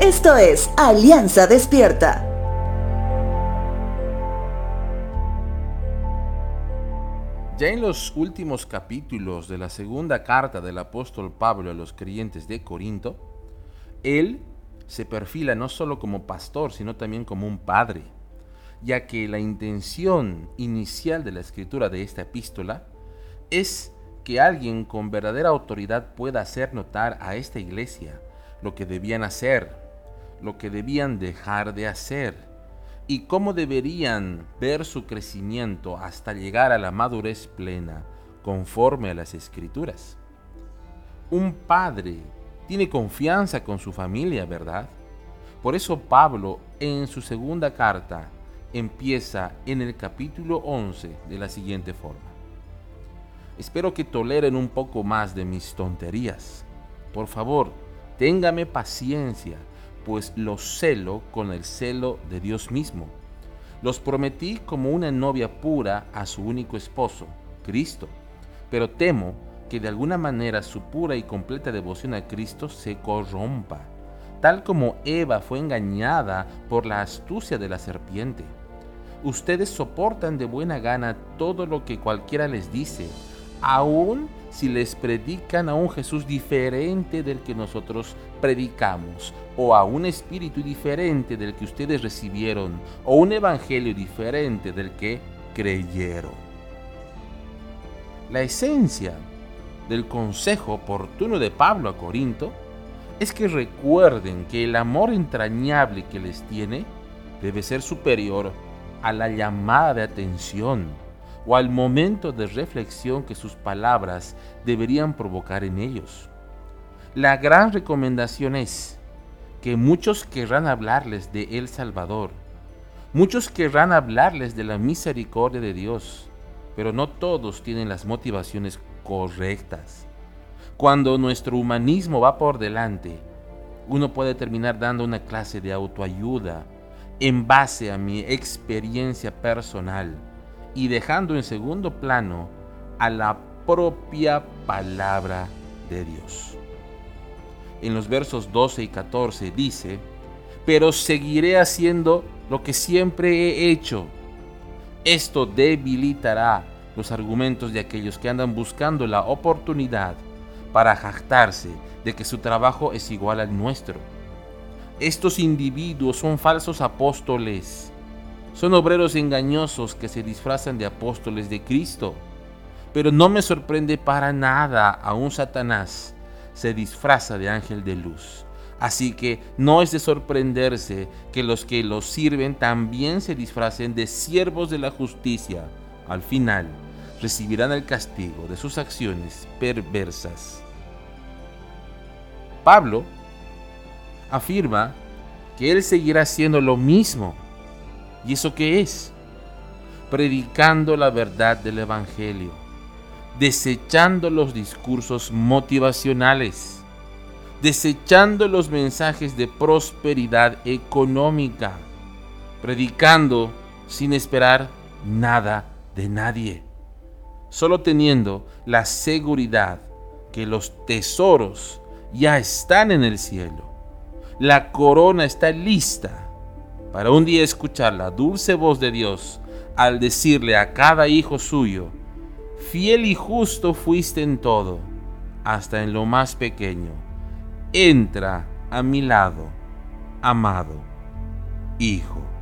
Esto es Alianza Despierta. Ya en los últimos capítulos de la segunda carta del apóstol Pablo a los creyentes de Corinto, él se perfila no solo como pastor, sino también como un padre, ya que la intención inicial de la escritura de esta epístola es que alguien con verdadera autoridad pueda hacer notar a esta iglesia lo que debían hacer, lo que debían dejar de hacer y cómo deberían ver su crecimiento hasta llegar a la madurez plena conforme a las escrituras. Un padre tiene confianza con su familia, ¿verdad? Por eso Pablo en su segunda carta empieza en el capítulo 11 de la siguiente forma. Espero que toleren un poco más de mis tonterías. Por favor, téngame paciencia pues los celo con el celo de Dios mismo. Los prometí como una novia pura a su único esposo, Cristo, pero temo que de alguna manera su pura y completa devoción a Cristo se corrompa, tal como Eva fue engañada por la astucia de la serpiente. Ustedes soportan de buena gana todo lo que cualquiera les dice, aun si les predican a un Jesús diferente del que nosotros predicamos, o a un espíritu diferente del que ustedes recibieron, o un evangelio diferente del que creyeron. La esencia del consejo oportuno de Pablo a Corinto es que recuerden que el amor entrañable que les tiene debe ser superior a la llamada de atención o al momento de reflexión que sus palabras deberían provocar en ellos. La gran recomendación es que muchos querrán hablarles de El Salvador, muchos querrán hablarles de la misericordia de Dios, pero no todos tienen las motivaciones correctas. Cuando nuestro humanismo va por delante, uno puede terminar dando una clase de autoayuda en base a mi experiencia personal y dejando en segundo plano a la propia palabra de Dios. En los versos 12 y 14 dice, pero seguiré haciendo lo que siempre he hecho. Esto debilitará los argumentos de aquellos que andan buscando la oportunidad para jactarse de que su trabajo es igual al nuestro. Estos individuos son falsos apóstoles son obreros engañosos que se disfrazan de apóstoles de Cristo. Pero no me sorprende para nada a un Satanás se disfraza de ángel de luz. Así que no es de sorprenderse que los que los sirven también se disfracen de siervos de la justicia. Al final, recibirán el castigo de sus acciones perversas. Pablo afirma que él seguirá haciendo lo mismo ¿Y eso qué es? Predicando la verdad del Evangelio, desechando los discursos motivacionales, desechando los mensajes de prosperidad económica, predicando sin esperar nada de nadie, solo teniendo la seguridad que los tesoros ya están en el cielo, la corona está lista para un día escuchar la dulce voz de Dios al decirle a cada hijo suyo, fiel y justo fuiste en todo, hasta en lo más pequeño. Entra a mi lado, amado Hijo.